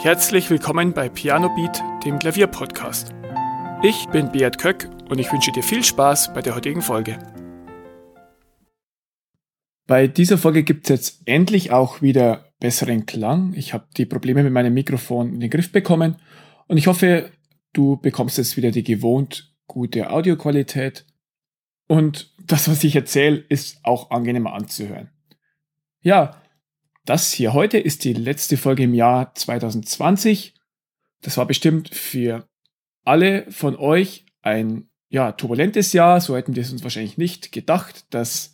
Herzlich willkommen bei Piano Beat, dem Klavierpodcast. Ich bin Beat Köck und ich wünsche dir viel Spaß bei der heutigen Folge. Bei dieser Folge gibt es jetzt endlich auch wieder besseren Klang. Ich habe die Probleme mit meinem Mikrofon in den Griff bekommen und ich hoffe, du bekommst jetzt wieder die gewohnt gute Audioqualität und das, was ich erzähle, ist auch angenehmer anzuhören. Ja, das hier heute ist die letzte Folge im Jahr 2020. Das war bestimmt für alle von euch ein ja, turbulentes Jahr. So hätten wir es uns wahrscheinlich nicht gedacht, dass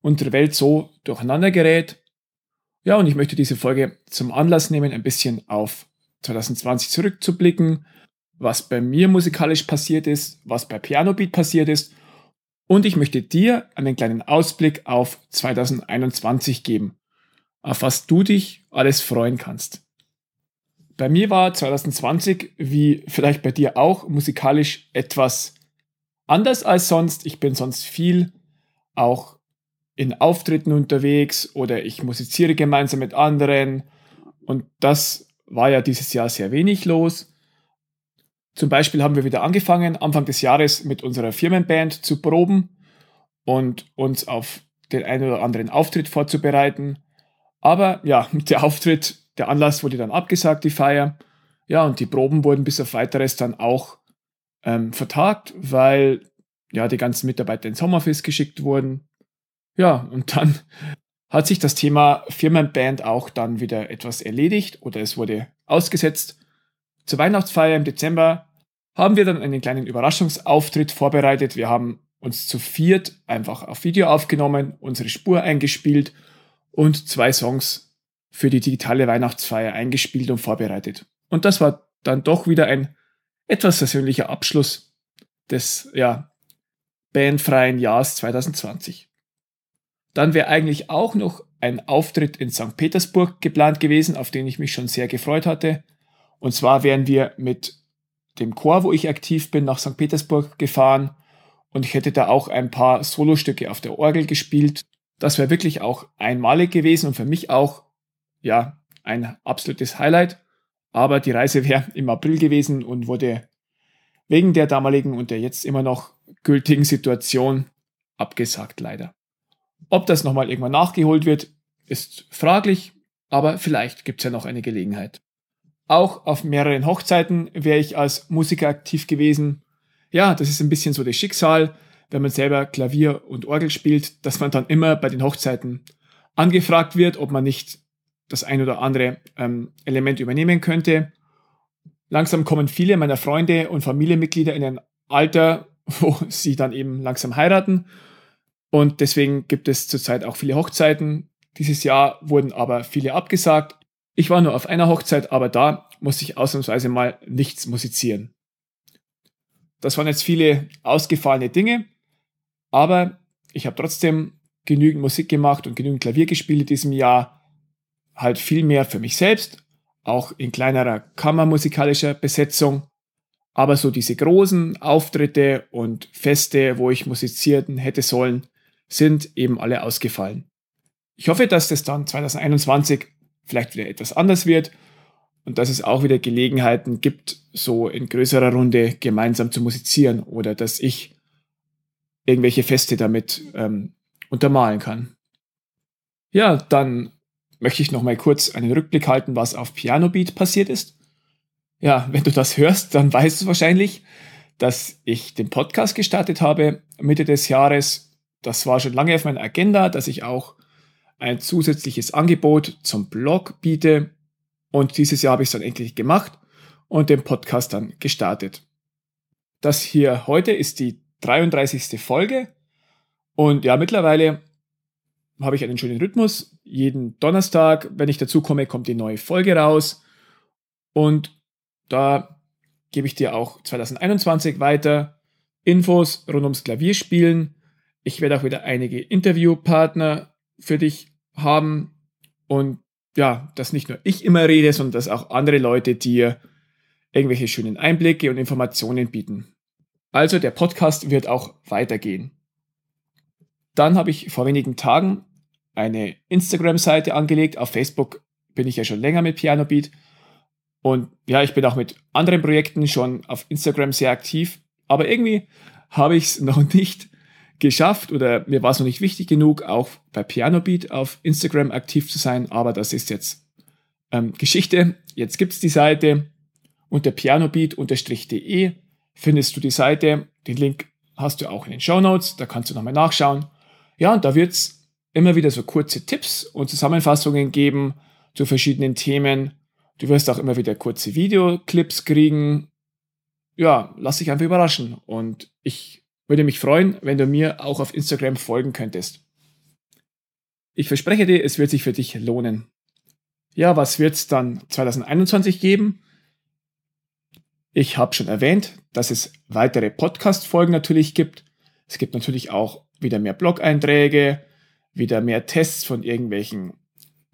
unsere Welt so durcheinander gerät. Ja, und ich möchte diese Folge zum Anlass nehmen, ein bisschen auf 2020 zurückzublicken, was bei mir musikalisch passiert ist, was bei Piano Beat passiert ist. Und ich möchte dir einen kleinen Ausblick auf 2021 geben auf was du dich alles freuen kannst. Bei mir war 2020, wie vielleicht bei dir auch, musikalisch etwas anders als sonst. Ich bin sonst viel auch in Auftritten unterwegs oder ich musiziere gemeinsam mit anderen und das war ja dieses Jahr sehr wenig los. Zum Beispiel haben wir wieder angefangen, Anfang des Jahres mit unserer Firmenband zu proben und uns auf den einen oder anderen Auftritt vorzubereiten. Aber ja, der Auftritt, der Anlass wurde dann abgesagt, die Feier. Ja, und die Proben wurden bis auf weiteres dann auch ähm, vertagt, weil ja die ganzen Mitarbeiter ins Sommerfest geschickt wurden. Ja, und dann hat sich das Thema Firmenband auch dann wieder etwas erledigt oder es wurde ausgesetzt. Zur Weihnachtsfeier im Dezember haben wir dann einen kleinen Überraschungsauftritt vorbereitet. Wir haben uns zu viert einfach auf Video aufgenommen, unsere Spur eingespielt und zwei Songs für die digitale Weihnachtsfeier eingespielt und vorbereitet. Und das war dann doch wieder ein etwas persönlicher Abschluss des ja, bandfreien Jahres 2020. Dann wäre eigentlich auch noch ein Auftritt in St. Petersburg geplant gewesen, auf den ich mich schon sehr gefreut hatte. Und zwar wären wir mit dem Chor, wo ich aktiv bin, nach St. Petersburg gefahren und ich hätte da auch ein paar Solostücke auf der Orgel gespielt das wäre wirklich auch einmalig gewesen und für mich auch, ja, ein absolutes Highlight. Aber die Reise wäre im April gewesen und wurde wegen der damaligen und der jetzt immer noch gültigen Situation abgesagt, leider. Ob das nochmal irgendwann nachgeholt wird, ist fraglich, aber vielleicht gibt es ja noch eine Gelegenheit. Auch auf mehreren Hochzeiten wäre ich als Musiker aktiv gewesen. Ja, das ist ein bisschen so das Schicksal wenn man selber Klavier und Orgel spielt, dass man dann immer bei den Hochzeiten angefragt wird, ob man nicht das ein oder andere ähm, Element übernehmen könnte. Langsam kommen viele meiner Freunde und Familienmitglieder in ein Alter, wo sie dann eben langsam heiraten. Und deswegen gibt es zurzeit auch viele Hochzeiten. Dieses Jahr wurden aber viele abgesagt. Ich war nur auf einer Hochzeit, aber da musste ich ausnahmsweise mal nichts musizieren. Das waren jetzt viele ausgefallene Dinge. Aber ich habe trotzdem genügend Musik gemacht und genügend Klavier gespielt in diesem Jahr. Halt viel mehr für mich selbst, auch in kleinerer kammermusikalischer Besetzung. Aber so diese großen Auftritte und Feste, wo ich musizieren hätte sollen, sind eben alle ausgefallen. Ich hoffe, dass das dann 2021 vielleicht wieder etwas anders wird und dass es auch wieder Gelegenheiten gibt, so in größerer Runde gemeinsam zu musizieren oder dass ich irgendwelche Feste damit ähm, untermalen kann. Ja, dann möchte ich noch mal kurz einen Rückblick halten, was auf Piano Beat passiert ist. Ja, wenn du das hörst, dann weißt du wahrscheinlich, dass ich den Podcast gestartet habe Mitte des Jahres. Das war schon lange auf meiner Agenda, dass ich auch ein zusätzliches Angebot zum Blog biete. Und dieses Jahr habe ich es dann endlich gemacht und den Podcast dann gestartet. Das hier heute ist die 33. Folge. Und ja, mittlerweile habe ich einen schönen Rhythmus. Jeden Donnerstag, wenn ich dazu komme, kommt die neue Folge raus. Und da gebe ich dir auch 2021 weiter Infos rund ums Klavierspielen. Ich werde auch wieder einige Interviewpartner für dich haben. Und ja, dass nicht nur ich immer rede, sondern dass auch andere Leute dir irgendwelche schönen Einblicke und Informationen bieten. Also der Podcast wird auch weitergehen. Dann habe ich vor wenigen Tagen eine Instagram-Seite angelegt. Auf Facebook bin ich ja schon länger mit Piano Beat. Und ja, ich bin auch mit anderen Projekten schon auf Instagram sehr aktiv, aber irgendwie habe ich es noch nicht geschafft oder mir war es noch nicht wichtig genug, auch bei Piano Beat auf Instagram aktiv zu sein, aber das ist jetzt ähm, Geschichte. Jetzt gibt es die Seite unter pianobeat-de findest du die Seite. Den Link hast du auch in den Show Notes, da kannst du nochmal nachschauen. Ja, und da wird es immer wieder so kurze Tipps und Zusammenfassungen geben zu verschiedenen Themen. Du wirst auch immer wieder kurze Videoclips kriegen. Ja, lass dich einfach überraschen. Und ich würde mich freuen, wenn du mir auch auf Instagram folgen könntest. Ich verspreche dir, es wird sich für dich lohnen. Ja, was wird es dann 2021 geben? Ich habe schon erwähnt, dass es weitere Podcast-Folgen natürlich gibt. Es gibt natürlich auch wieder mehr Blog-Einträge, wieder mehr Tests von irgendwelchen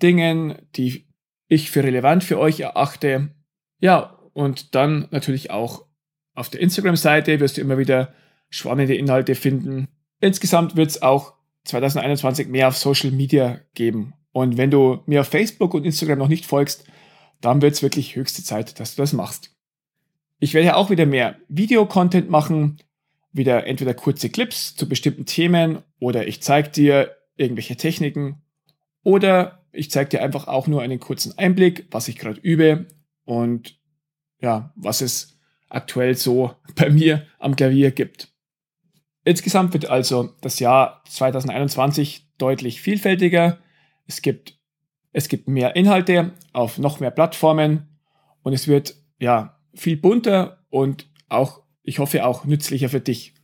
Dingen, die ich für relevant für euch erachte. Ja, und dann natürlich auch auf der Instagram-Seite wirst du immer wieder spannende Inhalte finden. Insgesamt wird es auch 2021 mehr auf Social Media geben. Und wenn du mir auf Facebook und Instagram noch nicht folgst, dann wird es wirklich höchste Zeit, dass du das machst. Ich werde ja auch wieder mehr Videocontent machen, wieder entweder kurze Clips zu bestimmten Themen oder ich zeige dir irgendwelche Techniken oder ich zeige dir einfach auch nur einen kurzen Einblick, was ich gerade übe und ja, was es aktuell so bei mir am Klavier gibt. Insgesamt wird also das Jahr 2021 deutlich vielfältiger. Es gibt, es gibt mehr Inhalte auf noch mehr Plattformen und es wird ja viel bunter und auch, ich hoffe, auch nützlicher für dich.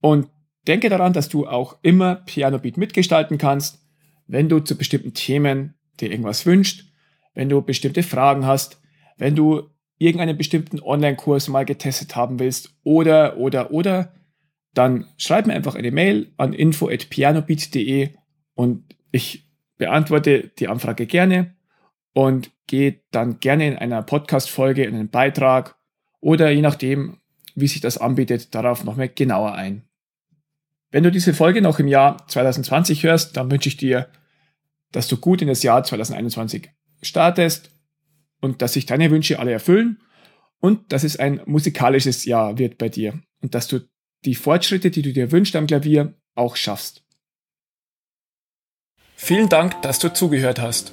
Und denke daran, dass du auch immer Piano Beat mitgestalten kannst, wenn du zu bestimmten Themen dir irgendwas wünscht, wenn du bestimmte Fragen hast, wenn du irgendeinen bestimmten Online-Kurs mal getestet haben willst oder, oder, oder, dann schreib mir einfach eine Mail an info.pianobeat.de und ich beantworte die Anfrage gerne und gehe dann gerne in einer Podcast-Folge, in einen Beitrag oder je nachdem, wie sich das anbietet, darauf nochmal genauer ein. Wenn du diese Folge noch im Jahr 2020 hörst, dann wünsche ich dir, dass du gut in das Jahr 2021 startest und dass sich deine Wünsche alle erfüllen und dass es ein musikalisches Jahr wird bei dir und dass du die Fortschritte, die du dir wünschst am Klavier, auch schaffst. Vielen Dank, dass du zugehört hast.